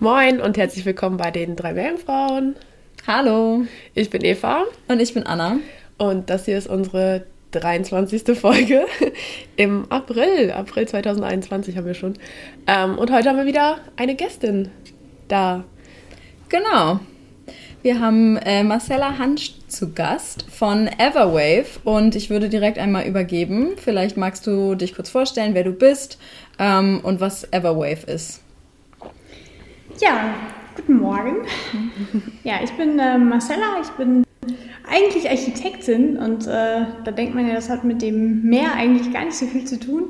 Moin und herzlich willkommen bei den drei Meerjungfrauen. Hallo. Ich bin Eva Und ich bin Anna. und das hier ist unsere 23. Folge im April. April 2021 haben wir schon. Ähm, und heute haben wir wieder eine Gästin da. Genau. Wir haben äh, Marcella Hansch zu Gast von Everwave und ich würde direkt einmal übergeben. Vielleicht magst du dich kurz vorstellen, wer du bist ähm, und was Everwave ist. Ja, guten Morgen. Ja, ich bin äh, Marcella, ich bin eigentlich Architektin und äh, da denkt man ja, das hat mit dem Meer eigentlich gar nicht so viel zu tun.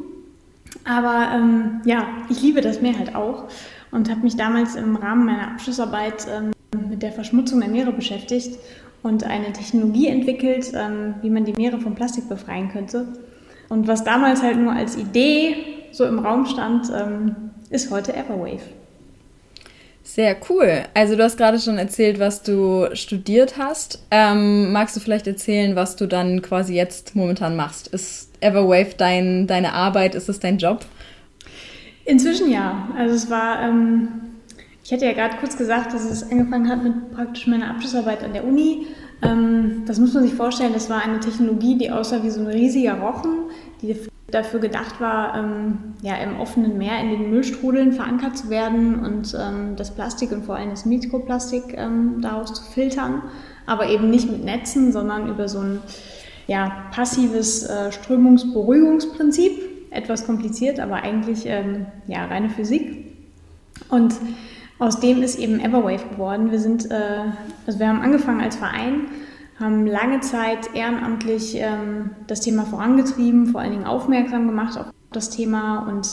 Aber ähm, ja, ich liebe das Meer halt auch und habe mich damals im Rahmen meiner Abschlussarbeit ähm, mit der Verschmutzung der Meere beschäftigt und eine Technologie entwickelt, ähm, wie man die Meere von Plastik befreien könnte. Und was damals halt nur als Idee so im Raum stand, ähm, ist heute Everwave. Sehr cool. Also du hast gerade schon erzählt, was du studiert hast. Ähm, magst du vielleicht erzählen, was du dann quasi jetzt momentan machst? Ist Everwave dein, deine Arbeit? Ist es dein Job? Inzwischen ja. Also es war, ähm, ich hatte ja gerade kurz gesagt, dass es angefangen hat mit praktisch meiner Abschlussarbeit an der Uni. Ähm, das muss man sich vorstellen, das war eine Technologie, die aussah wie so ein riesiger Rochen, die dafür gedacht war, ähm, ja, im offenen Meer in den Müllstrudeln verankert zu werden und ähm, das Plastik und vor allem das Mikroplastik ähm, daraus zu filtern, aber eben nicht mit Netzen, sondern über so ein ja, passives äh, Strömungsberuhigungsprinzip. Etwas kompliziert, aber eigentlich ähm, ja, reine Physik. Und aus dem ist eben Everwave geworden. Wir sind, äh, also wir haben angefangen als Verein, haben lange Zeit ehrenamtlich ähm, das Thema vorangetrieben, vor allen Dingen aufmerksam gemacht auf das Thema und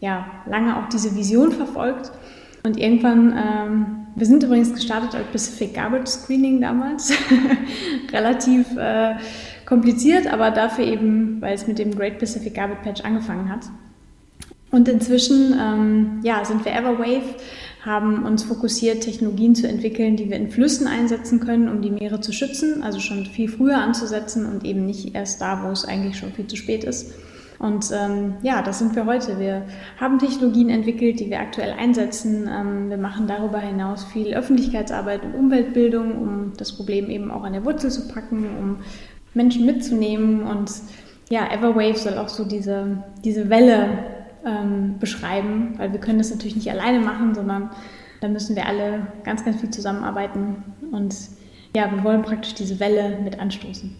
ja, lange auch diese Vision verfolgt. Und irgendwann, ähm, wir sind übrigens gestartet als Pacific Garbage Screening damals, relativ äh, kompliziert, aber dafür eben, weil es mit dem Great Pacific Garbage Patch angefangen hat. Und inzwischen ähm, ja, sind wir Everwave, haben uns fokussiert, Technologien zu entwickeln, die wir in Flüssen einsetzen können, um die Meere zu schützen, also schon viel früher anzusetzen und eben nicht erst da, wo es eigentlich schon viel zu spät ist. Und ähm, ja, das sind wir heute. Wir haben Technologien entwickelt, die wir aktuell einsetzen. Ähm, wir machen darüber hinaus viel Öffentlichkeitsarbeit und Umweltbildung, um das Problem eben auch an der Wurzel zu packen, um Menschen mitzunehmen. Und ja, Everwave soll auch so diese, diese Welle ähm, beschreiben, weil wir können das natürlich nicht alleine machen, sondern da müssen wir alle ganz, ganz viel zusammenarbeiten. Und ja, wir wollen praktisch diese Welle mit anstoßen.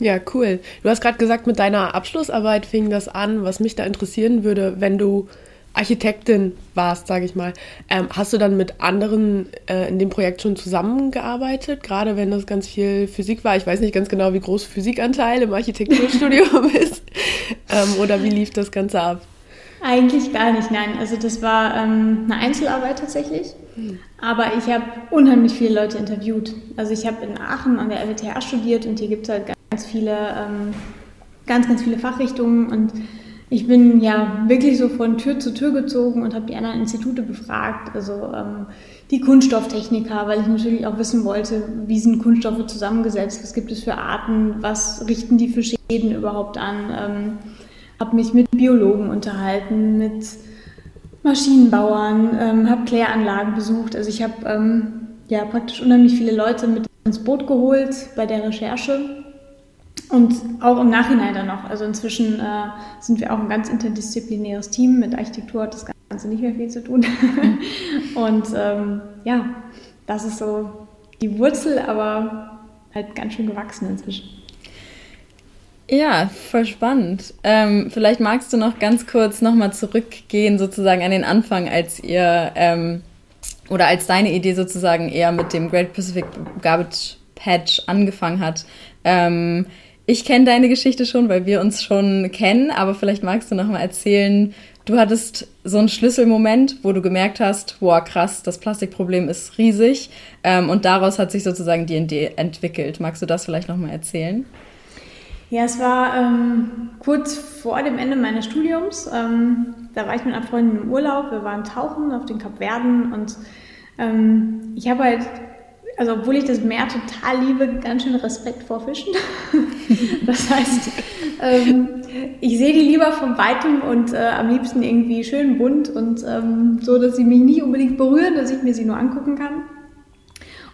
Ja, cool. Du hast gerade gesagt, mit deiner Abschlussarbeit fing das an, was mich da interessieren würde, wenn du Architektin warst, sage ich mal. Ähm, hast du dann mit anderen äh, in dem Projekt schon zusammengearbeitet, gerade wenn das ganz viel Physik war? Ich weiß nicht ganz genau, wie groß Physikanteil im Architekturstudium ist. Ähm, oder wie lief das Ganze ab? Eigentlich gar nicht, nein. Also das war ähm, eine Einzelarbeit tatsächlich. Aber ich habe unheimlich viele Leute interviewt. Also ich habe in Aachen an der LWTH studiert und hier gibt es halt ganz viele, ähm, ganz, ganz viele Fachrichtungen und ich bin ja wirklich so von Tür zu Tür gezogen und habe die anderen Institute befragt, also ähm, die Kunststofftechniker, weil ich natürlich auch wissen wollte, wie sind Kunststoffe zusammengesetzt, was gibt es für Arten, was richten die für Schäden überhaupt an. Ähm, habe mich mit Biologen unterhalten, mit Maschinenbauern, ähm, habe Kläranlagen besucht. Also ich habe ähm, ja praktisch unheimlich viele Leute mit ins Boot geholt bei der Recherche und auch im Nachhinein dann noch. Also inzwischen äh, sind wir auch ein ganz interdisziplinäres Team. Mit Architektur hat das Ganze nicht mehr viel zu tun. und ähm, ja, das ist so die Wurzel, aber halt ganz schön gewachsen inzwischen. Ja, voll spannend. Ähm, vielleicht magst du noch ganz kurz nochmal zurückgehen, sozusagen an den Anfang, als ihr ähm, oder als deine Idee sozusagen eher mit dem Great Pacific Garbage Patch angefangen hat. Ähm, ich kenne deine Geschichte schon, weil wir uns schon kennen, aber vielleicht magst du nochmal erzählen, du hattest so einen Schlüsselmoment, wo du gemerkt hast, wow, krass, das Plastikproblem ist riesig ähm, und daraus hat sich sozusagen die Idee entwickelt. Magst du das vielleicht nochmal erzählen? Ja, es war ähm, kurz vor dem Ende meines Studiums. Ähm, da war ich mit einer Freundin im Urlaub. Wir waren tauchen auf den Kapverden und ähm, ich habe halt, also obwohl ich das Meer total liebe, ganz schön Respekt vor Fischen. das heißt, ähm, ich sehe die lieber von weitem und äh, am liebsten irgendwie schön bunt und ähm, so, dass sie mich nicht unbedingt berühren, dass ich mir sie nur angucken kann.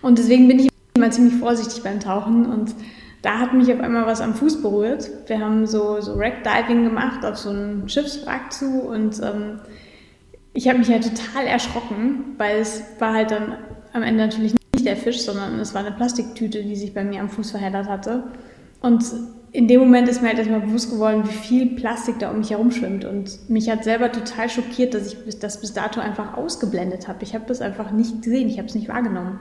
Und deswegen bin ich immer ziemlich vorsichtig beim Tauchen und da hat mich auf einmal was am Fuß berührt. Wir haben so, so Wreck-Diving gemacht auf so einen Schiffswrack zu und ähm, ich habe mich halt total erschrocken, weil es war halt dann am Ende natürlich nicht der Fisch, sondern es war eine Plastiktüte, die sich bei mir am Fuß verheddert hatte. Und in dem Moment ist mir halt erstmal bewusst geworden, wie viel Plastik da um mich herum schwimmt. Und mich hat selber total schockiert, dass ich das bis dato einfach ausgeblendet habe. Ich habe das einfach nicht gesehen, ich habe es nicht wahrgenommen.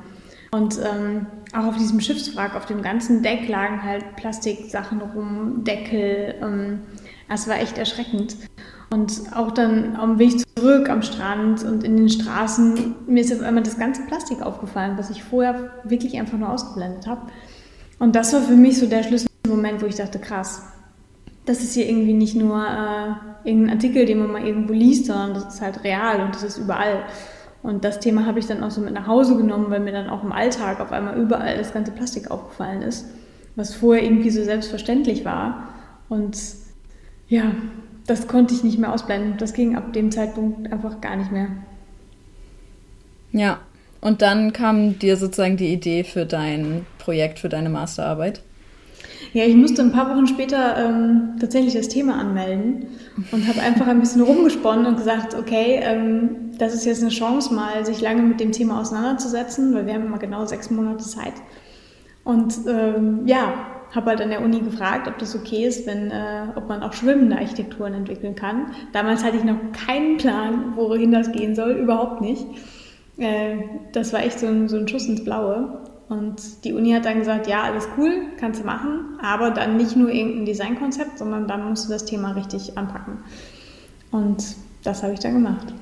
Und ähm, auch auf diesem Schiffswrack, auf dem ganzen Deck lagen halt Plastiksachen rum, Deckel. Ähm, es war echt erschreckend. Und auch dann am Weg zurück am Strand und in den Straßen, mir ist auf einmal das ganze Plastik aufgefallen, was ich vorher wirklich einfach nur ausgeblendet habe. Und das war für mich so der Schlüsselmoment, wo ich dachte, krass, das ist hier irgendwie nicht nur äh, irgendein Artikel, den man mal irgendwo liest, sondern das ist halt real und das ist überall. Und das Thema habe ich dann auch so mit nach Hause genommen, weil mir dann auch im Alltag auf einmal überall das ganze Plastik aufgefallen ist, was vorher irgendwie so selbstverständlich war. Und ja, das konnte ich nicht mehr ausblenden. Das ging ab dem Zeitpunkt einfach gar nicht mehr. Ja, und dann kam dir sozusagen die Idee für dein Projekt, für deine Masterarbeit. Ja, ich musste ein paar Wochen später ähm, tatsächlich das Thema anmelden und habe einfach ein bisschen rumgesponnen und gesagt, okay, ähm, das ist jetzt eine Chance, mal sich lange mit dem Thema auseinanderzusetzen, weil wir haben immer genau sechs Monate Zeit. Und ähm, ja, habe halt an der Uni gefragt, ob das okay ist, wenn, äh, ob man auch schwimmende Architekturen entwickeln kann. Damals hatte ich noch keinen Plan, wohin das gehen soll, überhaupt nicht. Äh, das war echt so ein, so ein Schuss ins Blaue. Und die Uni hat dann gesagt, ja, alles cool, kannst du machen, aber dann nicht nur irgendein Designkonzept, sondern dann musst du das Thema richtig anpacken. Und das habe ich dann gemacht.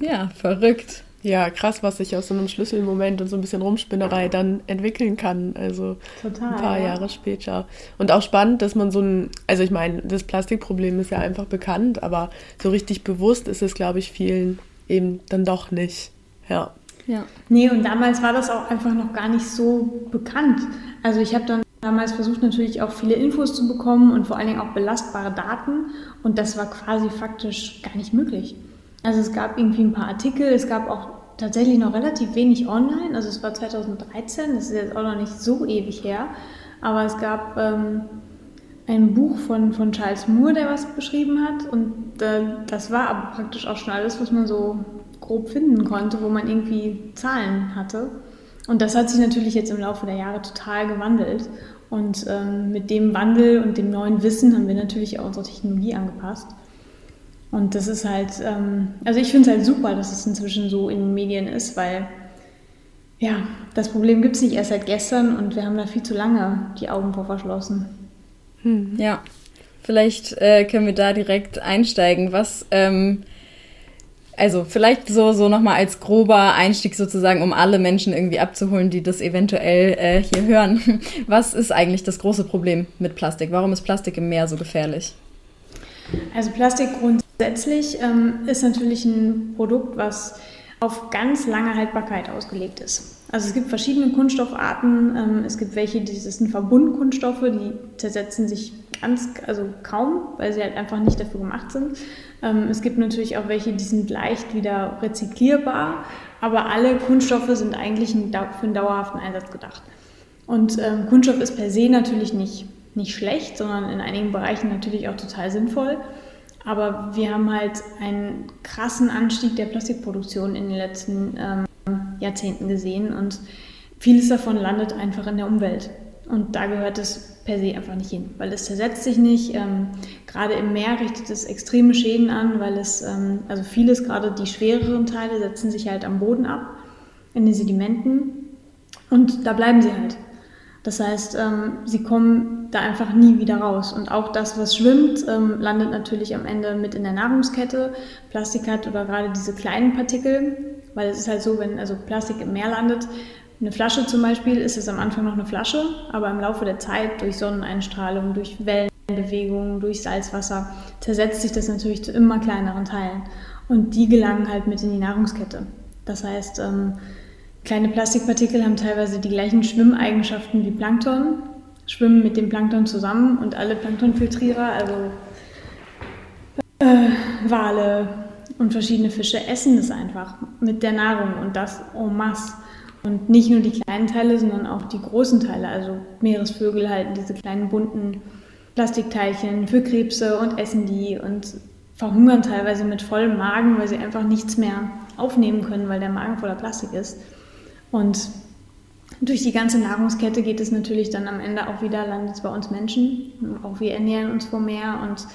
Ja, verrückt. Ja, krass, was sich aus so einem Schlüsselmoment und so ein bisschen Rumspinnerei dann entwickeln kann. Also Total, ein paar ja. Jahre später. Und auch spannend, dass man so ein, also ich meine, das Plastikproblem ist ja einfach bekannt, aber so richtig bewusst ist es, glaube ich, vielen eben dann doch nicht. Ja. Ja. Nee, und damals war das auch einfach noch gar nicht so bekannt. Also ich habe dann damals versucht natürlich auch viele Infos zu bekommen und vor allen Dingen auch belastbare Daten und das war quasi faktisch gar nicht möglich. Also es gab irgendwie ein paar Artikel, es gab auch tatsächlich noch relativ wenig online, also es war 2013, das ist jetzt auch noch nicht so ewig her, aber es gab ähm, ein Buch von, von Charles Moore, der was beschrieben hat und äh, das war aber praktisch auch schon alles, was man so grob finden konnte, wo man irgendwie Zahlen hatte. Und das hat sich natürlich jetzt im Laufe der Jahre total gewandelt. Und ähm, mit dem Wandel und dem neuen Wissen haben wir natürlich auch unsere Technologie angepasst. Und das ist halt, ähm, also ich finde es halt super, dass es inzwischen so in den Medien ist, weil ja, das Problem gibt es nicht erst seit gestern und wir haben da viel zu lange die Augen vor verschlossen. Hm. Ja, vielleicht äh, können wir da direkt einsteigen. Was ähm, also vielleicht so, so nochmal als grober Einstieg sozusagen, um alle Menschen irgendwie abzuholen, die das eventuell äh, hier hören. Was ist eigentlich das große Problem mit Plastik? Warum ist Plastik im Meer so gefährlich? Also Plastik grundsätzlich ähm, ist natürlich ein Produkt, was auf ganz lange Haltbarkeit ausgelegt ist. Also es gibt verschiedene Kunststoffarten. Ähm, es gibt welche, das sind Verbundkunststoffe, die zersetzen sich ganz, also kaum, weil sie halt einfach nicht dafür gemacht sind. Ähm, es gibt natürlich auch welche, die sind leicht wieder rezyklierbar, aber alle Kunststoffe sind eigentlich für einen dauerhaften Einsatz gedacht. Und ähm, Kunststoff ist per se natürlich nicht, nicht schlecht, sondern in einigen Bereichen natürlich auch total sinnvoll. Aber wir haben halt einen krassen Anstieg der Plastikproduktion in den letzten ähm, Jahrzehnten gesehen und vieles davon landet einfach in der Umwelt. Und da gehört es per se einfach nicht hin, weil es zersetzt sich nicht. Ähm, gerade im Meer richtet es extreme Schäden an, weil es, ähm, also vieles, gerade die schwereren Teile, setzen sich halt am Boden ab, in den Sedimenten und da bleiben sie halt. Das heißt, ähm, sie kommen da einfach nie wieder raus. Und auch das, was schwimmt, ähm, landet natürlich am Ende mit in der Nahrungskette. Plastik hat oder gerade diese kleinen Partikel, weil es ist halt so, wenn also Plastik im Meer landet, eine Flasche zum Beispiel, ist es am Anfang noch eine Flasche, aber im Laufe der Zeit durch Sonneneinstrahlung, durch Wellenbewegungen, durch Salzwasser zersetzt sich das natürlich zu immer kleineren Teilen. Und die gelangen halt mit in die Nahrungskette. Das heißt, ähm, Kleine Plastikpartikel haben teilweise die gleichen Schwimmeigenschaften wie Plankton, schwimmen mit dem Plankton zusammen und alle Planktonfiltrierer, also äh, Wale und verschiedene Fische, essen es einfach mit der Nahrung und das en masse. Und nicht nur die kleinen Teile, sondern auch die großen Teile. Also Meeresvögel halten diese kleinen bunten Plastikteilchen für Krebse und essen die und verhungern teilweise mit vollem Magen, weil sie einfach nichts mehr aufnehmen können, weil der Magen voller Plastik ist. Und durch die ganze Nahrungskette geht es natürlich dann am Ende auch wieder, landet es bei uns Menschen. Auch wir ernähren uns vom Meer und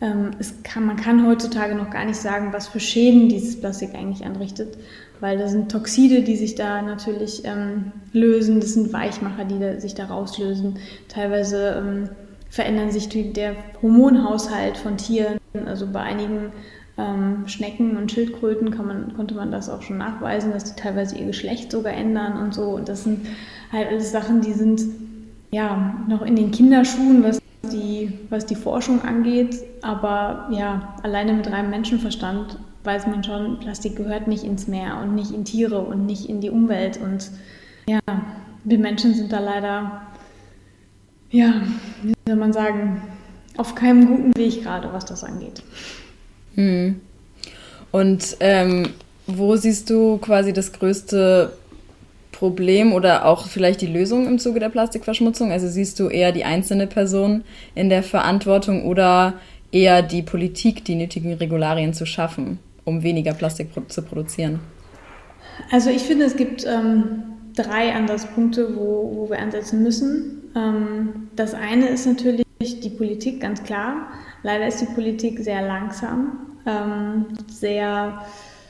ähm, kann, man kann heutzutage noch gar nicht sagen, was für Schäden dieses Plastik eigentlich anrichtet, weil das sind Toxide, die sich da natürlich ähm, lösen, das sind Weichmacher, die da, sich da rauslösen. Teilweise ähm, verändern sich der Hormonhaushalt von Tieren, also bei einigen ähm, Schnecken und Schildkröten man, konnte man das auch schon nachweisen, dass die teilweise ihr Geschlecht sogar ändern und so. Und das sind halt alles Sachen, die sind ja noch in den Kinderschuhen, was die, was die Forschung angeht. Aber ja, alleine mit reinem Menschenverstand weiß man schon, Plastik gehört nicht ins Meer und nicht in Tiere und nicht in die Umwelt. Und ja, wir Menschen sind da leider, ja, wie soll man sagen, auf keinem guten Weg gerade, was das angeht. Hm. Und ähm, wo siehst du quasi das größte Problem oder auch vielleicht die Lösung im Zuge der Plastikverschmutzung? Also siehst du eher die einzelne Person in der Verantwortung oder eher die Politik, die nötigen Regularien zu schaffen, um weniger Plastik zu produzieren? Also ich finde, es gibt ähm, drei Ansatzpunkte, wo, wo wir ansetzen müssen. Ähm, das eine ist natürlich die Politik, ganz klar. Leider ist die Politik sehr langsam, ähm, sehr,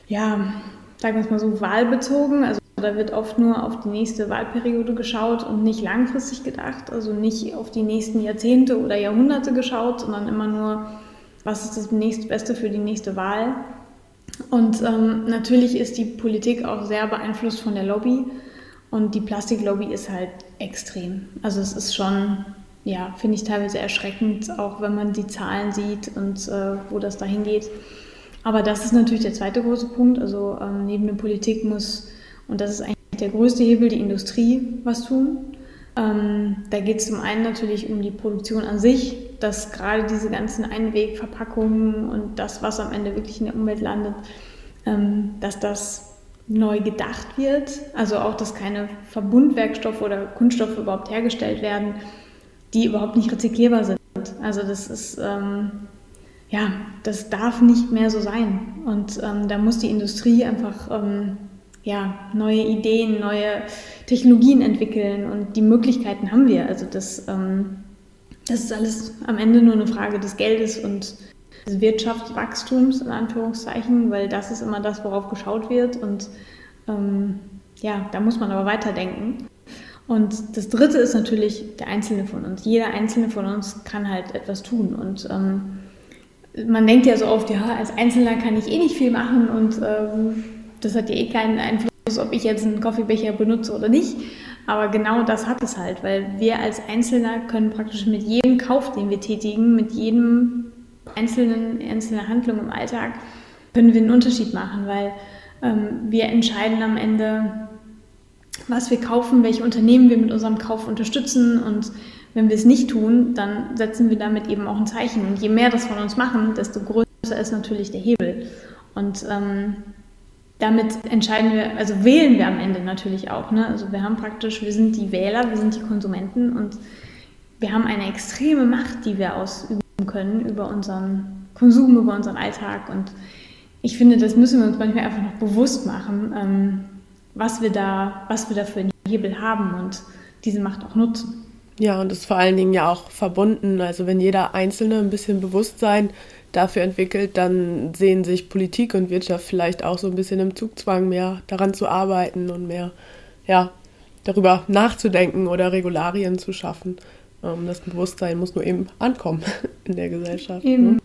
ja, sagen wir es mal so, wahlbezogen. Also da wird oft nur auf die nächste Wahlperiode geschaut und nicht langfristig gedacht, also nicht auf die nächsten Jahrzehnte oder Jahrhunderte geschaut, sondern immer nur, was ist das nächstbeste für die nächste Wahl. Und ähm, natürlich ist die Politik auch sehr beeinflusst von der Lobby. Und die Plastiklobby ist halt extrem. Also es ist schon ja, finde ich teilweise erschreckend, auch wenn man die Zahlen sieht und äh, wo das dahin geht. Aber das ist natürlich der zweite große Punkt. Also ähm, neben der Politik muss, und das ist eigentlich der größte Hebel, die Industrie was tun. Ähm, da geht es zum einen natürlich um die Produktion an sich, dass gerade diese ganzen Einwegverpackungen und das, was am Ende wirklich in der Umwelt landet, ähm, dass das neu gedacht wird. Also auch, dass keine Verbundwerkstoffe oder Kunststoffe überhaupt hergestellt werden, die überhaupt nicht rezyklierbar sind. Also das ist, ähm, ja, das darf nicht mehr so sein. Und ähm, da muss die Industrie einfach ähm, ja, neue Ideen, neue Technologien entwickeln und die Möglichkeiten haben wir. Also das, ähm, das ist alles am Ende nur eine Frage des Geldes und des Wirtschaftswachstums in Anführungszeichen, weil das ist immer das, worauf geschaut wird. Und ähm, ja, da muss man aber weiterdenken. Und das Dritte ist natürlich der Einzelne von uns. Jeder Einzelne von uns kann halt etwas tun. Und ähm, man denkt ja so oft, ja, als Einzelner kann ich eh nicht viel machen und ähm, das hat ja eh keinen Einfluss, ob ich jetzt einen Kaffeebecher benutze oder nicht. Aber genau das hat es halt, weil wir als Einzelner können praktisch mit jedem Kauf, den wir tätigen, mit jedem einzelnen, einzelnen Handlung im Alltag, können wir einen Unterschied machen, weil ähm, wir entscheiden am Ende, was wir kaufen, welche Unternehmen wir mit unserem Kauf unterstützen und wenn wir es nicht tun, dann setzen wir damit eben auch ein Zeichen. Und je mehr das von uns machen, desto größer ist natürlich der Hebel. Und ähm, damit entscheiden wir, also wählen wir am Ende natürlich auch. Ne? Also wir haben praktisch, wir sind die Wähler, wir sind die Konsumenten und wir haben eine extreme Macht, die wir ausüben können über unseren Konsum, über unseren Alltag. Und ich finde, das müssen wir uns manchmal einfach noch bewusst machen. Ähm, was wir da, was wir da für einen Hebel haben und diese Macht auch nutzen. Ja, und das ist vor allen Dingen ja auch verbunden. Also wenn jeder Einzelne ein bisschen Bewusstsein dafür entwickelt, dann sehen sich Politik und Wirtschaft vielleicht auch so ein bisschen im Zugzwang, mehr daran zu arbeiten und mehr, ja, darüber nachzudenken oder Regularien zu schaffen. Ähm, das Bewusstsein muss nur eben ankommen in der Gesellschaft. Eben. Ne?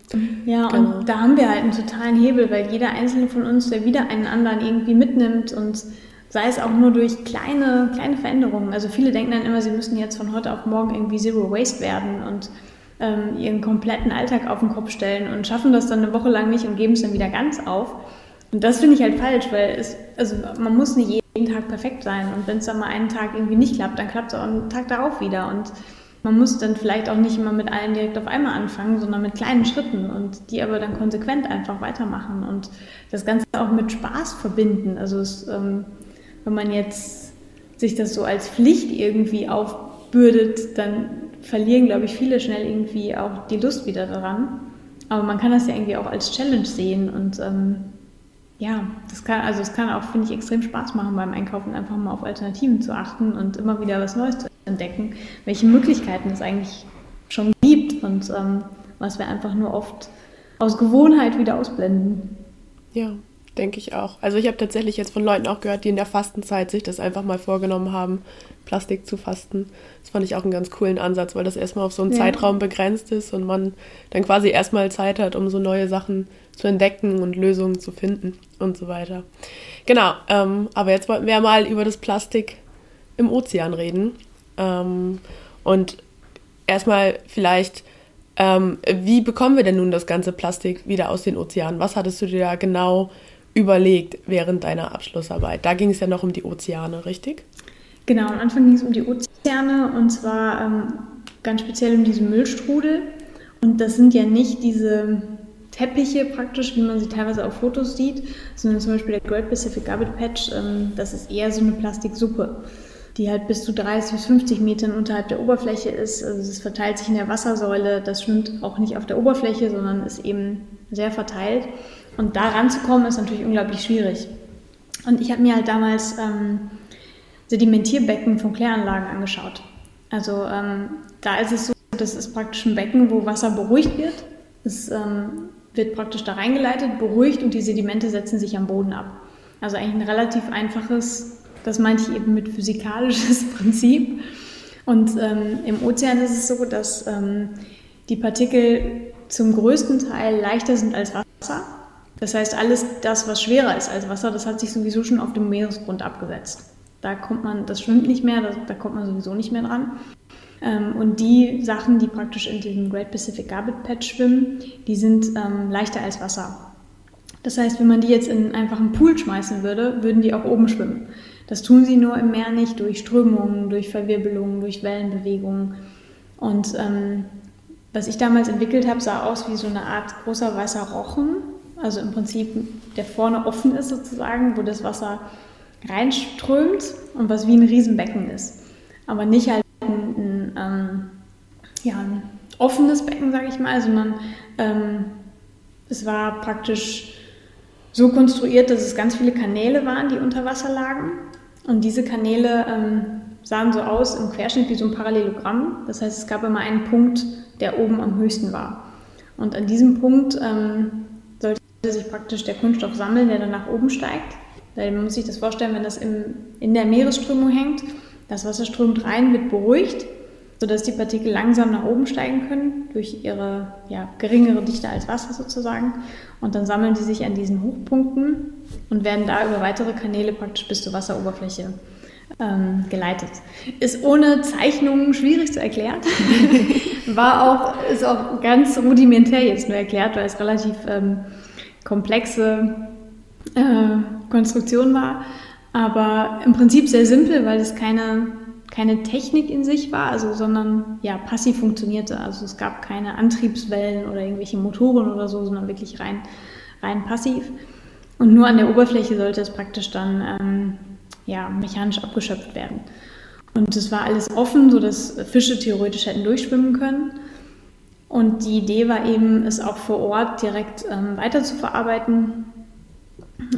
Ja, genau. und da haben wir halt einen totalen Hebel, weil jeder einzelne von uns, der wieder einen anderen irgendwie mitnimmt und sei es auch nur durch kleine, kleine Veränderungen. Also viele denken dann immer, sie müssen jetzt von heute auf morgen irgendwie Zero Waste werden und ähm, ihren kompletten Alltag auf den Kopf stellen und schaffen das dann eine Woche lang nicht und geben es dann wieder ganz auf. Und das finde ich halt falsch, weil es, also man muss nicht jeden Tag perfekt sein. Und wenn es dann mal einen Tag irgendwie nicht klappt, dann klappt es auch einen Tag darauf wieder. Und man muss dann vielleicht auch nicht immer mit allen direkt auf einmal anfangen, sondern mit kleinen Schritten und die aber dann konsequent einfach weitermachen und das Ganze auch mit Spaß verbinden. Also es, ähm, wenn man jetzt sich das so als Pflicht irgendwie aufbürdet, dann verlieren, glaube ich, viele schnell irgendwie auch die Lust wieder daran. Aber man kann das ja irgendwie auch als Challenge sehen und ähm, ja, das kann, also es kann auch, finde ich, extrem Spaß machen beim Einkaufen, einfach mal auf Alternativen zu achten und immer wieder was Neues zu entdecken, welche Möglichkeiten es eigentlich schon gibt und ähm, was wir einfach nur oft aus Gewohnheit wieder ausblenden. Ja, denke ich auch. Also ich habe tatsächlich jetzt von Leuten auch gehört, die in der Fastenzeit sich das einfach mal vorgenommen haben, Plastik zu fasten. Das fand ich auch einen ganz coolen Ansatz, weil das erstmal auf so einen ja. Zeitraum begrenzt ist und man dann quasi erstmal Zeit hat, um so neue Sachen zu entdecken und Lösungen zu finden und so weiter. Genau, ähm, aber jetzt wollten wir mal über das Plastik im Ozean reden. Ähm, und erstmal vielleicht, ähm, wie bekommen wir denn nun das ganze Plastik wieder aus den Ozeanen? Was hattest du dir da genau überlegt während deiner Abschlussarbeit? Da ging es ja noch um die Ozeane, richtig? Genau, am Anfang ging es um die Ozeane und zwar ähm, ganz speziell um diese Müllstrudel. Und das sind ja nicht diese Teppiche praktisch, wie man sie teilweise auf Fotos sieht, sondern zum Beispiel der Great Pacific Garbage Patch, ähm, das ist eher so eine Plastiksuppe, die halt bis zu 30 bis 50 Metern unterhalb der Oberfläche ist. Also es verteilt sich in der Wassersäule, das schwimmt auch nicht auf der Oberfläche, sondern ist eben sehr verteilt. Und da ranzukommen ist natürlich unglaublich schwierig. Und ich habe mir halt damals ähm, Sedimentierbecken von Kläranlagen angeschaut. Also ähm, da ist es so, das ist praktisch ein Becken, wo Wasser beruhigt wird. Es ähm, wird praktisch da reingeleitet, beruhigt und die Sedimente setzen sich am Boden ab. Also eigentlich ein relativ einfaches, das meinte ich eben mit physikalisches Prinzip. Und ähm, im Ozean ist es so, dass ähm, die Partikel zum größten Teil leichter sind als Wasser. Das heißt, alles das, was schwerer ist als Wasser, das hat sich sowieso schon auf dem Meeresgrund abgesetzt. Da kommt man, das schwimmt nicht mehr, da, da kommt man sowieso nicht mehr dran. Ähm, und die Sachen, die praktisch in diesem Great Pacific Garbage Patch schwimmen, die sind ähm, leichter als Wasser. Das heißt, wenn man die jetzt in einfach einen Pool schmeißen würde, würden die auch oben schwimmen. Das tun sie nur im Meer nicht durch Strömungen, durch Verwirbelungen, durch Wellenbewegungen. Und ähm, was ich damals entwickelt habe, sah aus wie so eine Art großer weißer Rochen. Also im Prinzip, der vorne offen ist sozusagen, wo das Wasser reinströmt und was wie ein Riesenbecken ist. Aber nicht halt ein, ein, ähm, ja, ein offenes Becken, sage ich mal, sondern ähm, es war praktisch so konstruiert, dass es ganz viele Kanäle waren, die unter Wasser lagen. Und diese Kanäle ähm, sahen so aus im Querschnitt wie so ein Parallelogramm. Das heißt, es gab immer einen Punkt, der oben am höchsten war. Und an diesem Punkt ähm, sich praktisch der Kunststoff sammeln, der dann nach oben steigt. Man muss sich das vorstellen, wenn das im, in der Meeresströmung hängt, das Wasser strömt rein, wird beruhigt, sodass die Partikel langsam nach oben steigen können, durch ihre ja, geringere Dichte als Wasser sozusagen. Und dann sammeln die sich an diesen Hochpunkten und werden da über weitere Kanäle praktisch bis zur Wasseroberfläche ähm, geleitet. Ist ohne Zeichnungen schwierig zu erklären. War auch, ist auch ganz rudimentär jetzt nur erklärt, weil es relativ ähm, komplexe äh, Konstruktion war. Aber im Prinzip sehr simpel, weil es keine, keine Technik in sich war, also, sondern ja, passiv funktionierte. Also es gab keine Antriebswellen oder irgendwelche Motoren oder so, sondern wirklich rein, rein passiv. Und nur an der Oberfläche sollte es praktisch dann ähm, ja, mechanisch abgeschöpft werden. Und es war alles offen, sodass Fische theoretisch hätten durchschwimmen können. Und die Idee war eben, es auch vor Ort direkt ähm, weiter zu verarbeiten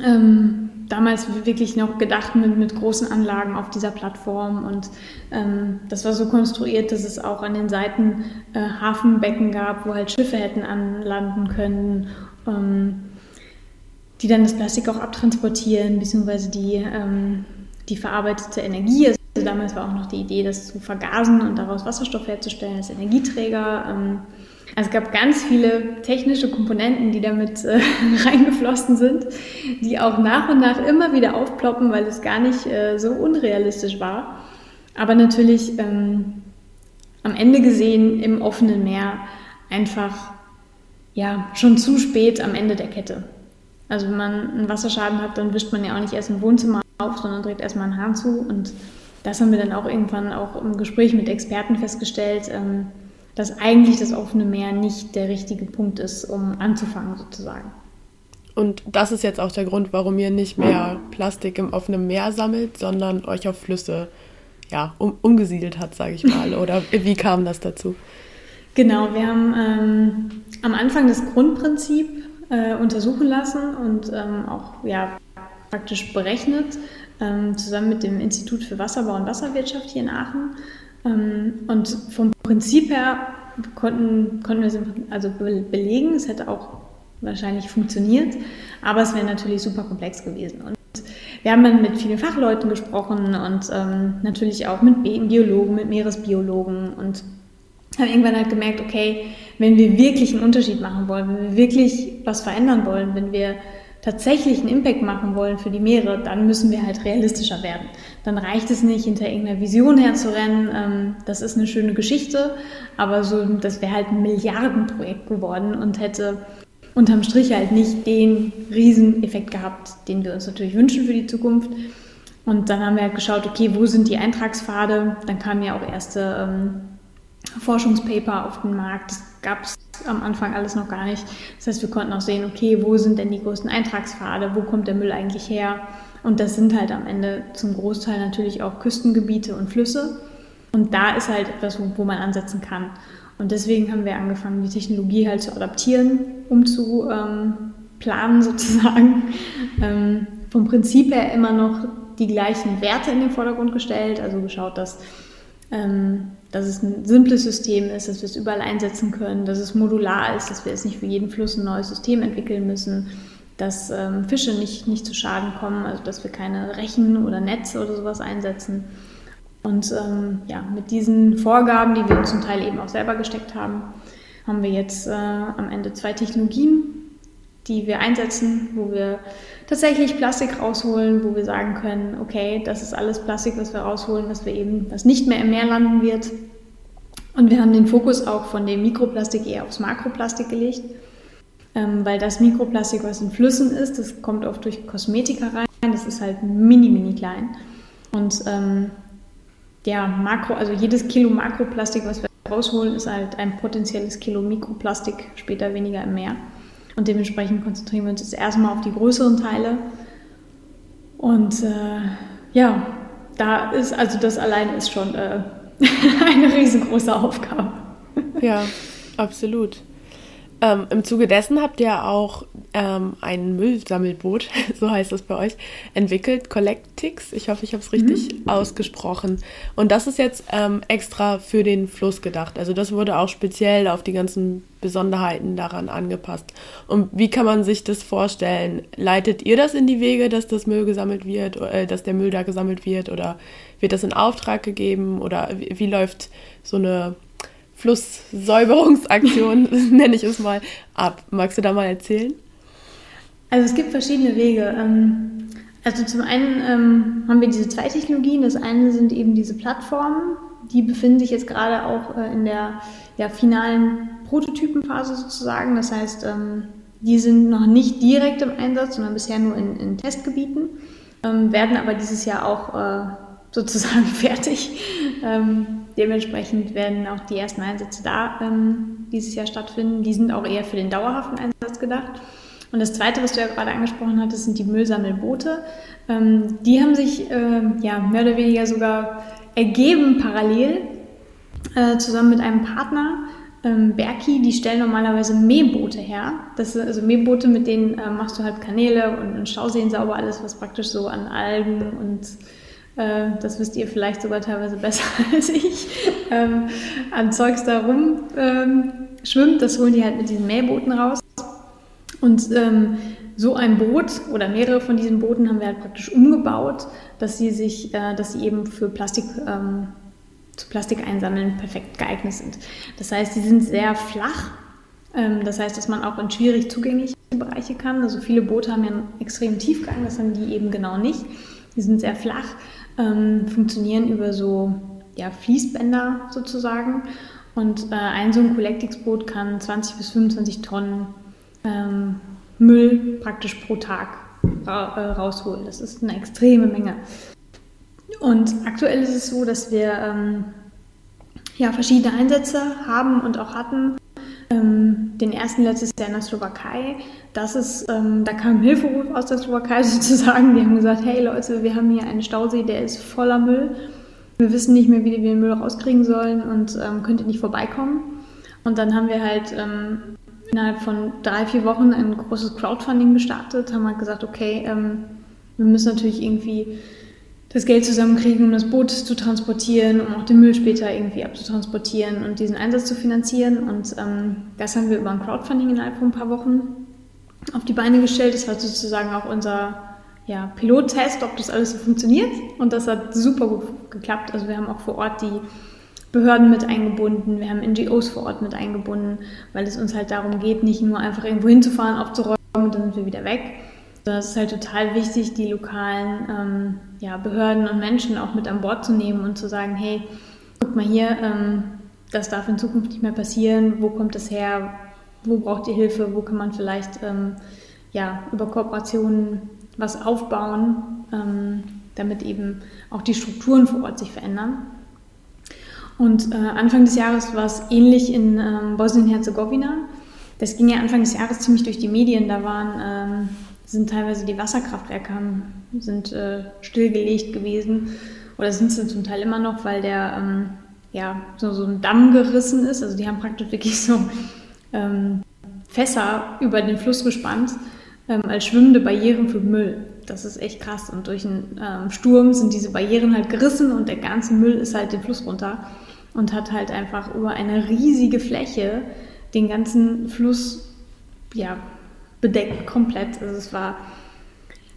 ähm, damals wirklich noch gedacht mit, mit großen Anlagen auf dieser Plattform und ähm, das war so konstruiert, dass es auch an den Seiten äh, Hafenbecken gab, wo halt Schiffe hätten anlanden können, ähm, die dann das Plastik auch abtransportieren, beziehungsweise die, ähm, die verarbeitete Energie. Also damals war auch noch die Idee, das zu vergasen und daraus Wasserstoff herzustellen als Energieträger. Also es gab ganz viele technische Komponenten, die damit äh, reingeflossen sind, die auch nach und nach immer wieder aufploppen, weil es gar nicht äh, so unrealistisch war. Aber natürlich ähm, am Ende gesehen im offenen Meer einfach ja schon zu spät am Ende der Kette. Also wenn man einen Wasserschaden hat, dann wischt man ja auch nicht erst im Wohnzimmer auf, sondern dreht erstmal einen Hahn zu. Und das haben wir dann auch irgendwann auch im Gespräch mit Experten festgestellt. Ähm, dass eigentlich das offene Meer nicht der richtige Punkt ist, um anzufangen sozusagen. Und das ist jetzt auch der Grund, warum ihr nicht mehr Plastik im offenen Meer sammelt, sondern euch auf Flüsse ja, um, umgesiedelt hat, sage ich mal. Oder wie kam das dazu? Genau, wir haben ähm, am Anfang das Grundprinzip äh, untersuchen lassen und ähm, auch ja, praktisch berechnet, ähm, zusammen mit dem Institut für Wasserbau und Wasserwirtschaft hier in Aachen. Ähm, und vom Prinzip her konnten, konnten wir es also belegen. Es hätte auch wahrscheinlich funktioniert, aber es wäre natürlich super komplex gewesen. Und wir haben dann mit vielen Fachleuten gesprochen und ähm, natürlich auch mit Biologen, mit Meeresbiologen und haben irgendwann halt gemerkt, okay, wenn wir wirklich einen Unterschied machen wollen, wenn wir wirklich was verändern wollen, wenn wir tatsächlich einen Impact machen wollen für die Meere, dann müssen wir halt realistischer werden. Dann reicht es nicht, hinter irgendeiner Vision herzurennen. Ähm, das ist eine schöne Geschichte, aber so, das wäre halt ein Milliardenprojekt geworden und hätte unterm Strich halt nicht den Rieseneffekt gehabt, den wir uns natürlich wünschen für die Zukunft. Und dann haben wir halt geschaut, okay, wo sind die Eintragspfade? Dann kamen ja auch erste ähm, Forschungspaper auf den Markt. Das gab es am Anfang alles noch gar nicht. Das heißt, wir konnten auch sehen, okay, wo sind denn die größten Eintragspfade, wo kommt der Müll eigentlich her? Und das sind halt am Ende zum Großteil natürlich auch Küstengebiete und Flüsse. Und da ist halt etwas, wo, wo man ansetzen kann. Und deswegen haben wir angefangen, die Technologie halt zu adaptieren, um zu ähm, planen sozusagen. Ähm, vom Prinzip her immer noch die gleichen Werte in den Vordergrund gestellt, also geschaut, dass ähm, dass es ein simples System ist, dass wir es überall einsetzen können, dass es modular ist, dass wir es nicht für jeden Fluss ein neues System entwickeln müssen, dass ähm, Fische nicht, nicht zu Schaden kommen, also dass wir keine Rechen oder Netze oder sowas einsetzen. Und ähm, ja, mit diesen Vorgaben, die wir uns zum Teil eben auch selber gesteckt haben, haben wir jetzt äh, am Ende zwei Technologien, die wir einsetzen, wo wir tatsächlich Plastik rausholen, wo wir sagen können, okay, das ist alles Plastik, was wir rausholen, was wir eben, was nicht mehr im Meer landen wird. Und wir haben den Fokus auch von dem Mikroplastik eher aufs Makroplastik gelegt, ähm, weil das Mikroplastik, was in Flüssen ist, das kommt oft durch Kosmetika rein, das ist halt mini, mini klein. Und ähm, der Makro, also jedes Kilo Makroplastik, was wir rausholen, ist halt ein potenzielles Kilo Mikroplastik später weniger im Meer. Und dementsprechend konzentrieren wir uns jetzt erstmal auf die größeren Teile. Und äh, ja, da ist, also das allein ist schon äh, eine riesengroße Aufgabe. Ja, absolut. Ähm, Im Zuge dessen habt ihr auch ähm, ein Müllsammelboot, so heißt es bei euch, entwickelt, Collectix. Ich hoffe, ich habe es richtig mhm. ausgesprochen. Und das ist jetzt ähm, extra für den Fluss gedacht. Also das wurde auch speziell auf die ganzen Besonderheiten daran angepasst. Und wie kann man sich das vorstellen? Leitet ihr das in die Wege, dass das Müll gesammelt wird, äh, dass der Müll da gesammelt wird? Oder wird das in Auftrag gegeben? Oder wie, wie läuft so eine Flusssäuberungsaktion, nenne ich es mal, ab. Magst du da mal erzählen? Also es gibt verschiedene Wege. Ähm, also zum einen ähm, haben wir diese zwei Technologien. Das eine sind eben diese Plattformen, die befinden sich jetzt gerade auch äh, in der ja, finalen Prototypenphase sozusagen. Das heißt, ähm, die sind noch nicht direkt im Einsatz, sondern bisher nur in, in Testgebieten, werden aber dieses Jahr auch äh, sozusagen fertig. Dementsprechend werden auch die ersten Einsätze da ähm, dieses Jahr stattfinden. Die sind auch eher für den dauerhaften Einsatz gedacht. Und das Zweite, was du ja gerade angesprochen hattest, sind die Müllsammelboote. Ähm, die haben sich äh, ja, mehr oder weniger sogar ergeben parallel, äh, zusammen mit einem Partner. Ähm, Berki, die stellen normalerweise Mähboote her. Das sind also Mähboote, mit denen äh, machst du halt Kanäle und, und Stauseen sauber, alles, was praktisch so an Algen und das wisst ihr vielleicht sogar teilweise besser als ich, ähm, an Zeugs da rum ähm, schwimmt. Das holen die halt mit diesen Mähbooten raus. Und ähm, so ein Boot oder mehrere von diesen Booten haben wir halt praktisch umgebaut, dass sie sich, äh, dass sie eben für Plastik ähm, zu Plastik einsammeln perfekt geeignet sind. Das heißt, die sind sehr flach. Ähm, das heißt, dass man auch in schwierig zugängliche Bereiche kann. Also viele Boote haben ja einen extremen Tiefgang, das haben die eben genau nicht. Die sind sehr flach, ähm, funktionieren über so ja, Fließbänder sozusagen. Und äh, ein so ein Collectix-Boot kann 20 bis 25 Tonnen ähm, Müll praktisch pro Tag ra äh, rausholen. Das ist eine extreme Menge. Und aktuell ist es so, dass wir ähm, ja, verschiedene Einsätze haben und auch hatten. Den ersten letztes Jahr in der Slowakei. Das ist, ähm, da kam Hilferuf aus der Slowakei sozusagen. Die haben gesagt, hey Leute, wir haben hier einen Stausee, der ist voller Müll. Wir wissen nicht mehr, wie wir den Müll rauskriegen sollen und ähm, könnt ihr nicht vorbeikommen. Und dann haben wir halt ähm, innerhalb von drei, vier Wochen ein großes Crowdfunding gestartet, haben halt gesagt, okay, ähm, wir müssen natürlich irgendwie das Geld zusammenkriegen, um das Boot zu transportieren, um auch den Müll später irgendwie abzutransportieren und diesen Einsatz zu finanzieren. Und ähm, das haben wir über ein Crowdfunding innerhalb von ein paar Wochen auf die Beine gestellt. Das war sozusagen auch unser ja, Pilottest, ob das alles so funktioniert. Und das hat super gut geklappt. Also wir haben auch vor Ort die Behörden mit eingebunden, wir haben NGOs vor Ort mit eingebunden, weil es uns halt darum geht, nicht nur einfach irgendwo hinzufahren, aufzuräumen und dann sind wir wieder weg, es ist halt total wichtig, die lokalen ähm, ja, Behörden und Menschen auch mit an Bord zu nehmen und zu sagen, hey, guck mal hier, ähm, das darf in Zukunft nicht mehr passieren, wo kommt das her, wo braucht ihr Hilfe, wo kann man vielleicht ähm, ja, über Kooperationen was aufbauen, ähm, damit eben auch die Strukturen vor Ort sich verändern. Und äh, Anfang des Jahres war es ähnlich in ähm, Bosnien-Herzegowina. Das ging ja Anfang des Jahres ziemlich durch die Medien. Da waren ähm, sind teilweise die Wasserkraftwerke haben, sind äh, stillgelegt gewesen oder sind sie zum Teil immer noch, weil der ähm, ja, so, so ein Damm gerissen ist. Also die haben praktisch wirklich so ähm, Fässer über den Fluss gespannt ähm, als schwimmende Barrieren für Müll. Das ist echt krass. Und durch einen ähm, Sturm sind diese Barrieren halt gerissen und der ganze Müll ist halt den Fluss runter und hat halt einfach über eine riesige Fläche den ganzen Fluss ja, bedeckt komplett. Also es war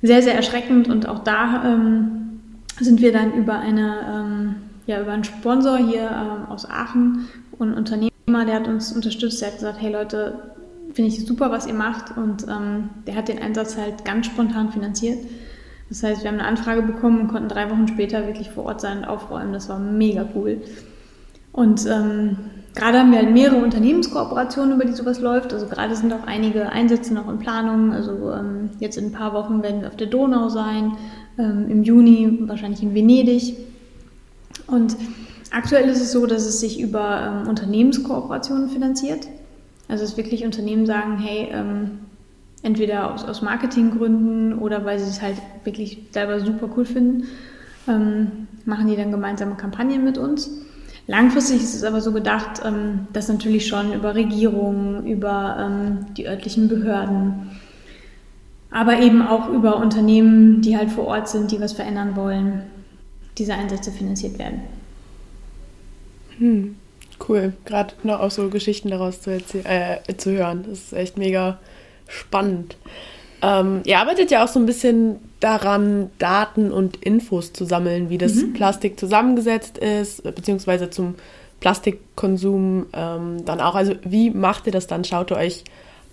sehr, sehr erschreckend und auch da ähm, sind wir dann über eine, ähm, ja, über einen Sponsor hier ähm, aus Aachen und ein Unternehmer, der hat uns unterstützt, der hat gesagt, hey Leute, finde ich super, was ihr macht und ähm, der hat den Einsatz halt ganz spontan finanziert. Das heißt, wir haben eine Anfrage bekommen und konnten drei Wochen später wirklich vor Ort sein und aufräumen. Das war mega cool. Und ähm, Gerade haben wir halt mehrere Unternehmenskooperationen, über die sowas läuft. Also gerade sind auch einige Einsätze noch in Planung. Also ähm, jetzt in ein paar Wochen werden wir auf der Donau sein, ähm, im Juni wahrscheinlich in Venedig. Und aktuell ist es so, dass es sich über ähm, Unternehmenskooperationen finanziert. Also dass wirklich Unternehmen sagen, hey, ähm, entweder aus, aus Marketinggründen oder weil sie es halt wirklich selber super cool finden, ähm, machen die dann gemeinsame Kampagnen mit uns. Langfristig ist es aber so gedacht, ähm, dass natürlich schon über Regierungen, über ähm, die örtlichen Behörden, aber eben auch über Unternehmen, die halt vor Ort sind, die was verändern wollen, diese Einsätze finanziert werden. Hm, cool. Gerade noch auch so Geschichten daraus zu, äh, zu hören. Das ist echt mega spannend. Ähm, ihr arbeitet ja auch so ein bisschen daran, Daten und Infos zu sammeln, wie das mhm. Plastik zusammengesetzt ist, beziehungsweise zum Plastikkonsum ähm, dann auch. Also wie macht ihr das dann? Schaut ihr euch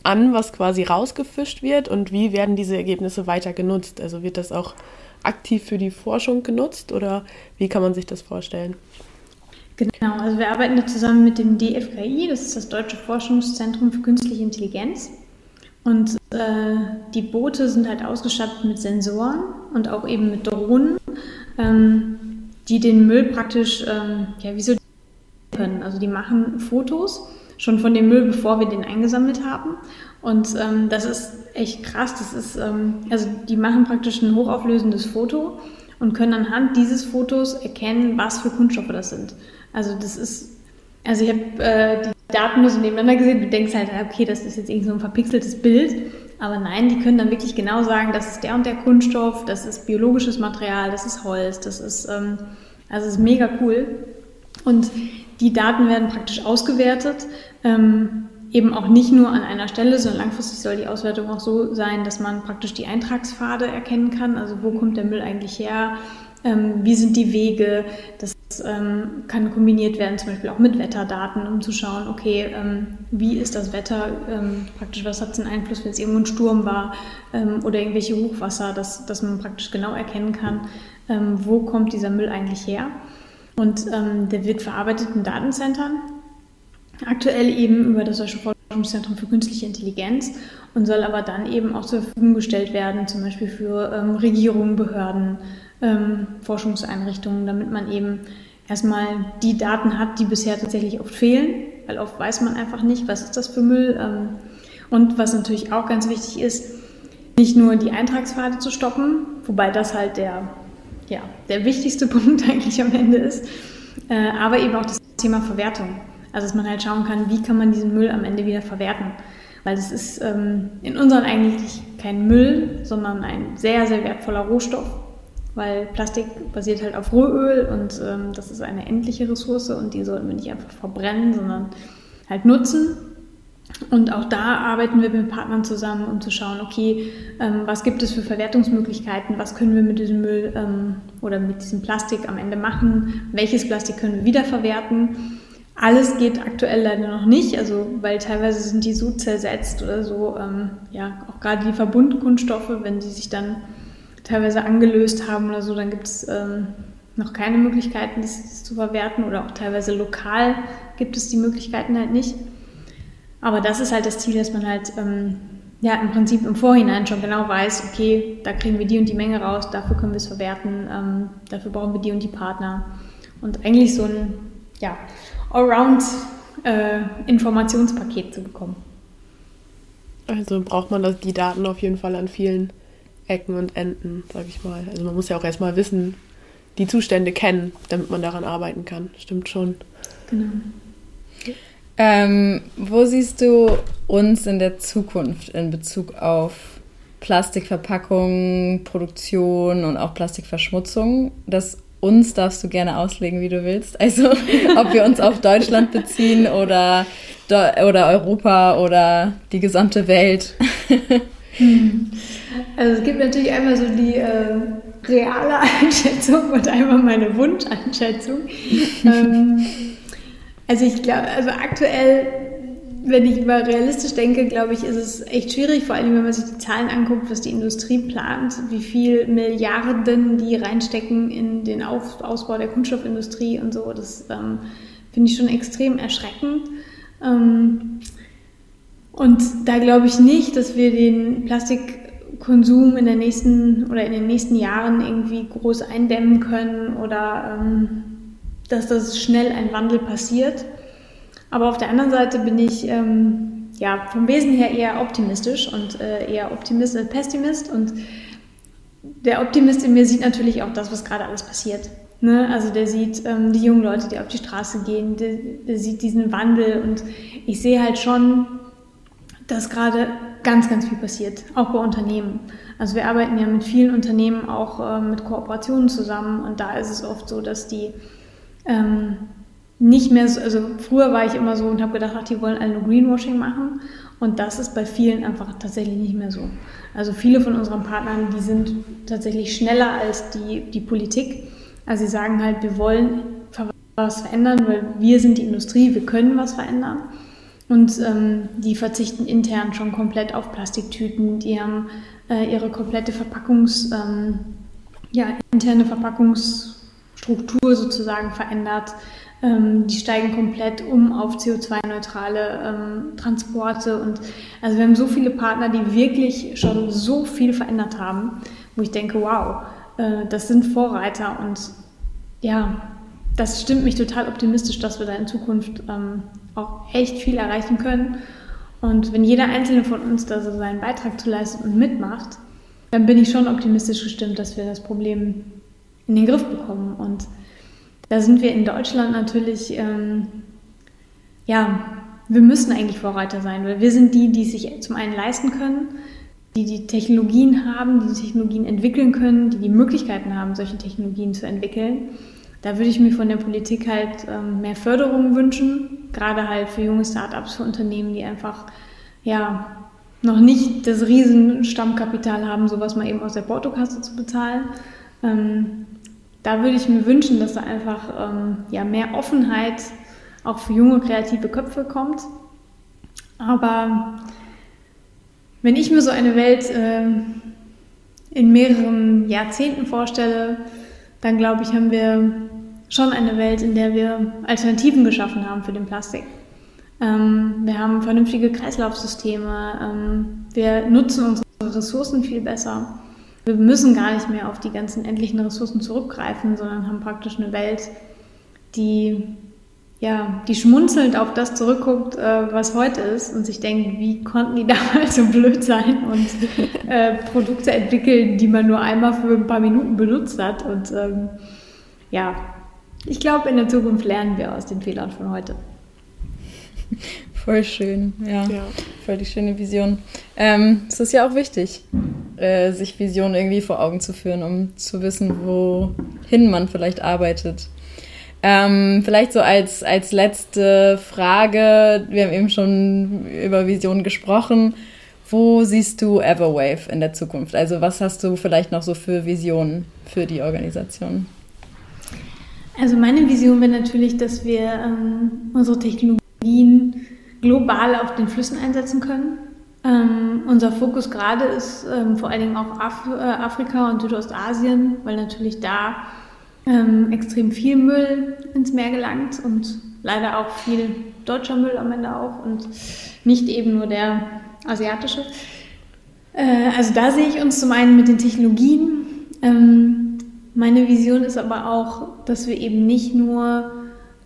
an, was quasi rausgefischt wird und wie werden diese Ergebnisse weiter genutzt? Also wird das auch aktiv für die Forschung genutzt oder wie kann man sich das vorstellen? Genau, also wir arbeiten da zusammen mit dem DFKI, das ist das Deutsche Forschungszentrum für Künstliche Intelligenz. Und äh, die Boote sind halt ausgestattet mit Sensoren und auch eben mit Drohnen, ähm, die den Müll praktisch ähm, ja, visualisieren können. Also die machen Fotos schon von dem Müll, bevor wir den eingesammelt haben. Und ähm, das ist echt krass. Das ist, ähm, also die machen praktisch ein hochauflösendes Foto und können anhand dieses Fotos erkennen, was für Kunststoffe das sind. Also das ist, also ich habe äh, die Daten nur so nebeneinander gesehen. Du denkst halt, okay, das ist jetzt irgendwie so ein verpixeltes Bild. Aber nein, die können dann wirklich genau sagen, das ist der und der Kunststoff, das ist biologisches Material, das ist Holz, das ist, ähm, also ist mega cool. Und die Daten werden praktisch ausgewertet. Ähm, eben auch nicht nur an einer Stelle, sondern langfristig soll die Auswertung auch so sein, dass man praktisch die Eintragspfade erkennen kann. Also wo kommt der Müll eigentlich her? Ähm, wie sind die Wege? Das ähm, kann kombiniert werden, zum Beispiel auch mit Wetterdaten, um zu schauen, okay, ähm, wie ist das Wetter? Ähm, praktisch, was hat es einen Einfluss, wenn es irgendwo ein Sturm war ähm, oder irgendwelche Hochwasser, dass, dass man praktisch genau erkennen kann, ähm, wo kommt dieser Müll eigentlich her? Und der wird verarbeitet in Datencentern Aktuell eben über das Deutsche Forschungszentrum für künstliche Intelligenz und soll aber dann eben auch zur Verfügung gestellt werden, zum Beispiel für ähm, Regierungen, Behörden, ähm, Forschungseinrichtungen, damit man eben erstmal die Daten hat, die bisher tatsächlich oft fehlen, weil oft weiß man einfach nicht, was ist das für Müll. Ähm, und was natürlich auch ganz wichtig ist, nicht nur die Eintragspfade zu stoppen, wobei das halt der, ja, der wichtigste Punkt eigentlich am Ende ist, äh, aber eben auch das Thema Verwertung. Also dass man halt schauen kann, wie kann man diesen Müll am Ende wieder verwerten. Weil das ist ähm, in unseren eigentlich kein Müll, sondern ein sehr, sehr wertvoller Rohstoff. Weil Plastik basiert halt auf Rohöl und ähm, das ist eine endliche Ressource und die sollten wir nicht einfach verbrennen, sondern halt nutzen. Und auch da arbeiten wir mit Partnern zusammen, um zu schauen, okay, ähm, was gibt es für Verwertungsmöglichkeiten, was können wir mit diesem Müll ähm, oder mit diesem Plastik am Ende machen, welches Plastik können wir wiederverwerten? Alles geht aktuell leider noch nicht, also weil teilweise sind die so zersetzt oder so, ähm, ja, auch gerade die Verbundkunststoffe, wenn sie sich dann teilweise angelöst haben oder so, dann gibt es ähm, noch keine Möglichkeiten, das, das, zu verwerten oder auch teilweise lokal gibt es die Möglichkeiten halt nicht. Aber das ist halt das Ziel, dass man halt ähm, ja im Prinzip im Vorhinein schon genau weiß, okay, da kriegen wir die und die Menge raus, dafür können wir es verwerten, ähm, dafür brauchen wir die und die Partner. Und eigentlich so ein, ja, Allround-Informationspaket äh, zu bekommen. Also braucht man das, die Daten auf jeden Fall an vielen Ecken und Enden, sag ich mal. Also man muss ja auch erstmal wissen, die Zustände kennen, damit man daran arbeiten kann. Stimmt schon. Genau. Ähm, wo siehst du uns in der Zukunft in Bezug auf Plastikverpackungen, Produktion und auch Plastikverschmutzung? Das uns darfst du gerne auslegen, wie du willst. Also ob wir uns auf Deutschland beziehen oder, oder Europa oder die gesamte Welt. Also es gibt natürlich einmal so die äh, reale Einschätzung und einmal meine Wunscheinschätzung. ähm, also ich glaube, also aktuell wenn ich mal realistisch denke, glaube ich, ist es echt schwierig, vor allem wenn man sich die Zahlen anguckt, was die Industrie plant, wie viel Milliarden die reinstecken in den Auf Ausbau der Kunststoffindustrie und so. Das ähm, finde ich schon extrem erschreckend. Ähm, und da glaube ich nicht, dass wir den Plastikkonsum in der nächsten oder in den nächsten Jahren irgendwie groß eindämmen können oder ähm, dass das schnell ein Wandel passiert. Aber auf der anderen Seite bin ich ähm, ja, vom Wesen her eher optimistisch und äh, eher Optimist als Pessimist. Und der Optimist in mir sieht natürlich auch das, was gerade alles passiert. Ne? Also der sieht ähm, die jungen Leute, die auf die Straße gehen, der, der sieht diesen Wandel. Und ich sehe halt schon, dass gerade ganz, ganz viel passiert, auch bei Unternehmen. Also wir arbeiten ja mit vielen Unternehmen auch äh, mit Kooperationen zusammen und da ist es oft so, dass die ähm, nicht mehr so, also früher war ich immer so und habe gedacht, ach, die wollen alle nur Greenwashing machen. Und das ist bei vielen einfach tatsächlich nicht mehr so. Also viele von unseren Partnern, die sind tatsächlich schneller als die, die Politik. Also sie sagen halt, wir wollen was verändern, weil wir sind die Industrie, wir können was verändern. Und ähm, die verzichten intern schon komplett auf Plastiktüten. Die haben äh, ihre komplette Verpackungs, ähm, ja, interne Verpackungsstruktur sozusagen verändert. Ähm, die steigen komplett um auf CO2-neutrale ähm, Transporte. Und also wir haben so viele Partner, die wirklich schon so viel verändert haben, wo ich denke, wow, äh, das sind Vorreiter. Und ja, das stimmt mich total optimistisch, dass wir da in Zukunft ähm, auch echt viel erreichen können. Und wenn jeder einzelne von uns da so seinen Beitrag zu leistet und mitmacht, dann bin ich schon optimistisch gestimmt, dass wir das Problem in den Griff bekommen. Und da sind wir in Deutschland natürlich, ähm, ja, wir müssen eigentlich Vorreiter sein, weil wir sind die, die es sich zum einen leisten können, die die Technologien haben, die die Technologien entwickeln können, die die Möglichkeiten haben, solche Technologien zu entwickeln. Da würde ich mir von der Politik halt ähm, mehr Förderung wünschen, gerade halt für junge Startups, für Unternehmen, die einfach ja noch nicht das riesen Stammkapital haben, sowas mal eben aus der Portokasse zu bezahlen. Ähm, da würde ich mir wünschen, dass da einfach ähm, ja, mehr Offenheit auch für junge kreative Köpfe kommt. Aber wenn ich mir so eine Welt äh, in mehreren Jahrzehnten vorstelle, dann glaube ich, haben wir schon eine Welt, in der wir Alternativen geschaffen haben für den Plastik. Ähm, wir haben vernünftige Kreislaufsysteme, ähm, wir nutzen unsere Ressourcen viel besser. Wir müssen gar nicht mehr auf die ganzen endlichen Ressourcen zurückgreifen, sondern haben praktisch eine Welt, die ja, die schmunzelnd auf das zurückguckt, äh, was heute ist und sich denkt, wie konnten die damals so blöd sein und äh, Produkte entwickeln, die man nur einmal für ein paar Minuten benutzt hat. Und ähm, ja, ich glaube, in der Zukunft lernen wir aus den Fehlern von heute. Voll schön, ja. ja. Voll die schöne Vision. Ähm, es ist ja auch wichtig, äh, sich Visionen irgendwie vor Augen zu führen, um zu wissen, wohin man vielleicht arbeitet. Ähm, vielleicht so als, als letzte Frage, wir haben eben schon über Visionen gesprochen. Wo siehst du Everwave in der Zukunft? Also was hast du vielleicht noch so für Visionen für die Organisation? Also meine Vision wäre natürlich, dass wir ähm, unsere Technologien global auf den Flüssen einsetzen können. Ähm, unser Fokus gerade ist ähm, vor allen Dingen auch Af äh, Afrika und Südostasien, weil natürlich da ähm, extrem viel Müll ins Meer gelangt und leider auch viel deutscher Müll am Ende auch und nicht eben nur der asiatische. Äh, also da sehe ich uns zum einen mit den Technologien. Ähm, meine Vision ist aber auch, dass wir eben nicht nur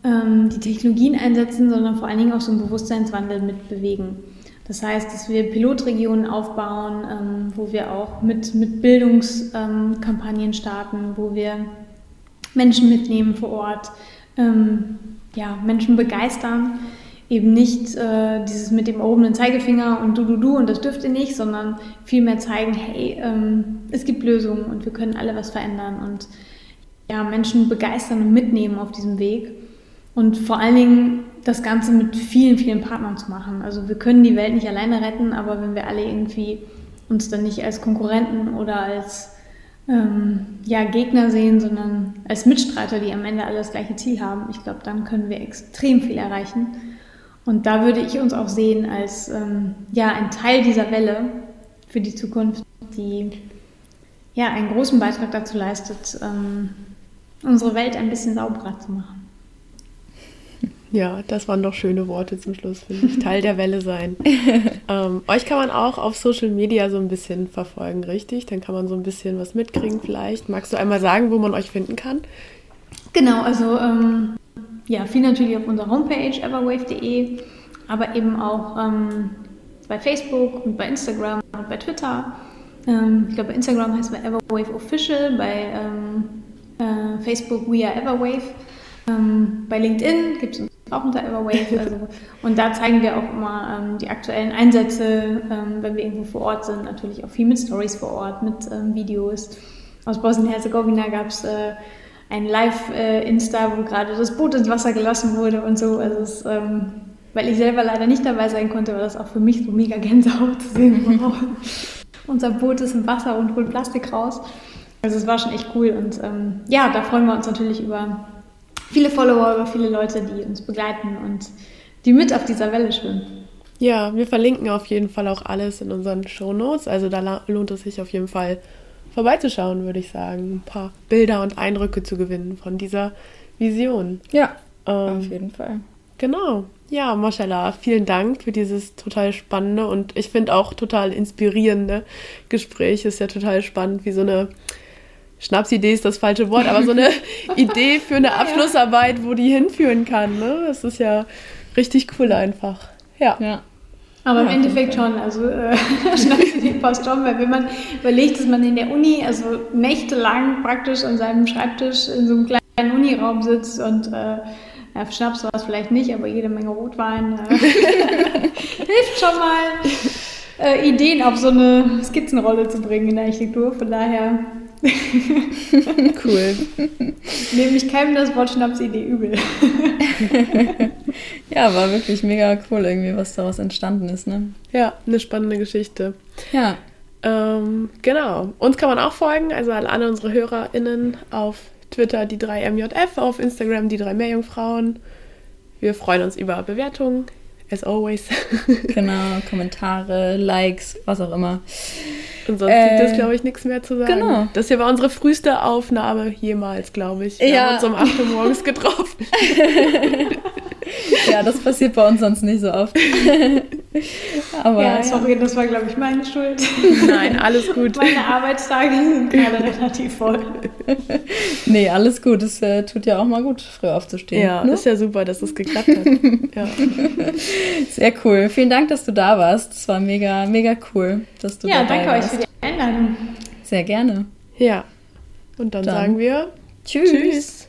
ähm, die Technologien einsetzen, sondern vor allen Dingen auch so einen Bewusstseinswandel mitbewegen. Das heißt, dass wir Pilotregionen aufbauen, ähm, wo wir auch mit, mit Bildungskampagnen starten, wo wir Menschen mitnehmen vor Ort, ähm, ja, Menschen begeistern. Eben nicht äh, dieses mit dem erhobenen Zeigefinger und du, du, du und das dürft ihr nicht, sondern vielmehr zeigen, hey, ähm, es gibt Lösungen und wir können alle was verändern und ja, Menschen begeistern und mitnehmen auf diesem Weg. Und vor allen Dingen das Ganze mit vielen, vielen Partnern zu machen. Also wir können die Welt nicht alleine retten, aber wenn wir alle irgendwie uns dann nicht als Konkurrenten oder als ähm, ja, Gegner sehen, sondern als Mitstreiter, die am Ende alle das gleiche Ziel haben. Ich glaube, dann können wir extrem viel erreichen. Und da würde ich uns auch sehen als ähm, ja, ein Teil dieser Welle für die Zukunft, die ja, einen großen Beitrag dazu leistet, ähm, unsere Welt ein bisschen sauberer zu machen. Ja, das waren doch schöne Worte zum Schluss, finde ich. Teil der Welle sein. ähm, euch kann man auch auf Social Media so ein bisschen verfolgen, richtig? Dann kann man so ein bisschen was mitkriegen vielleicht. Magst du einmal sagen, wo man euch finden kann? Genau, also ähm, ja, viel natürlich auf unserer Homepage everwave.de, aber eben auch ähm, bei Facebook und bei Instagram und bei Twitter. Ähm, ich glaube, bei Instagram heißt es Everwave Official, bei ähm, äh, Facebook We Are Everwave. Ähm, bei LinkedIn gibt es auch unter Everwave. Also, und da zeigen wir auch immer ähm, die aktuellen Einsätze, ähm, wenn wir irgendwo vor Ort sind. Natürlich auch viel mit Stories vor Ort, mit ähm, Videos. Aus Bosnien-Herzegowina gab es äh, ein Live-Insta, wo gerade das Boot ins Wasser gelassen wurde und so. Also es, ähm, weil ich selber leider nicht dabei sein konnte, war das auch für mich so mega Gänsehaut zu sehen. Wow. Unser Boot ist im Wasser und holt Plastik raus. Also es war schon echt cool und ähm, ja, da freuen wir uns natürlich über viele Follower, über viele Leute, die uns begleiten und die mit auf dieser Welle schwimmen. Ja, wir verlinken auf jeden Fall auch alles in unseren Show Notes. Also da lohnt es sich auf jeden Fall vorbeizuschauen, würde ich sagen. Ein paar Bilder und Eindrücke zu gewinnen von dieser Vision. Ja, ähm, auf jeden Fall. Genau. Ja, Mashallah, vielen Dank für dieses total spannende und ich finde auch total inspirierende Gespräch. Ist ja total spannend, wie so eine Schnapsidee ist das falsche Wort, aber so eine Idee für eine Abschlussarbeit, wo die hinführen kann. Ne? Das ist ja richtig cool einfach. Ja. ja. Aber im Endeffekt schon, also äh, Schnapsidee passt schon, weil wenn man überlegt, dass man in der Uni, also nächtelang praktisch an seinem Schreibtisch in so einem kleinen Uniraum sitzt und äh, Ja, Schnaps war es vielleicht nicht, aber jede Menge Rotwein äh, hilft schon mal, äh, Ideen auf so eine Skizzenrolle zu bringen in der Architektur. Von daher Cool. nehme ich keinem das Wort Schnapsidee übel. Ja, war wirklich mega cool irgendwie, was daraus entstanden ist, ne? Ja, eine spannende Geschichte. Ja. Ähm, genau. Uns kann man auch folgen, also an alle unsere HörerInnen auf Twitter die 3MJF, auf Instagram die 3 Meerjungfrauen. Wir freuen uns über Bewertungen, as always. Genau, Kommentare, Likes, was auch immer. Und sonst gibt Äh, es, glaube ich, nichts mehr zu sagen. genau. Das hier war unsere früheste Aufnahme jemals, glaube ich. Wir Ja. haben uns um 8 Uhr morgens getroffen. Ja, das passiert bei uns sonst nicht so oft. Aber Ja, ja, sorry, das war, glaube ich, meine Schuld. Nein, alles gut. Meine Arbeitstage sind gerade relativ voll. nee, alles gut. Es äh, tut ja auch mal gut, früh aufzustehen. Ja, ne? ist ja super, dass es geklappt hat. Ja. Sehr cool. Vielen Dank, dass du da warst. Es war mega, mega cool, dass du Ja, dabei danke euch warst. für die Einladung. Sehr gerne. ja. Und dann, Dann sagen wir Tschüss. Tschüss.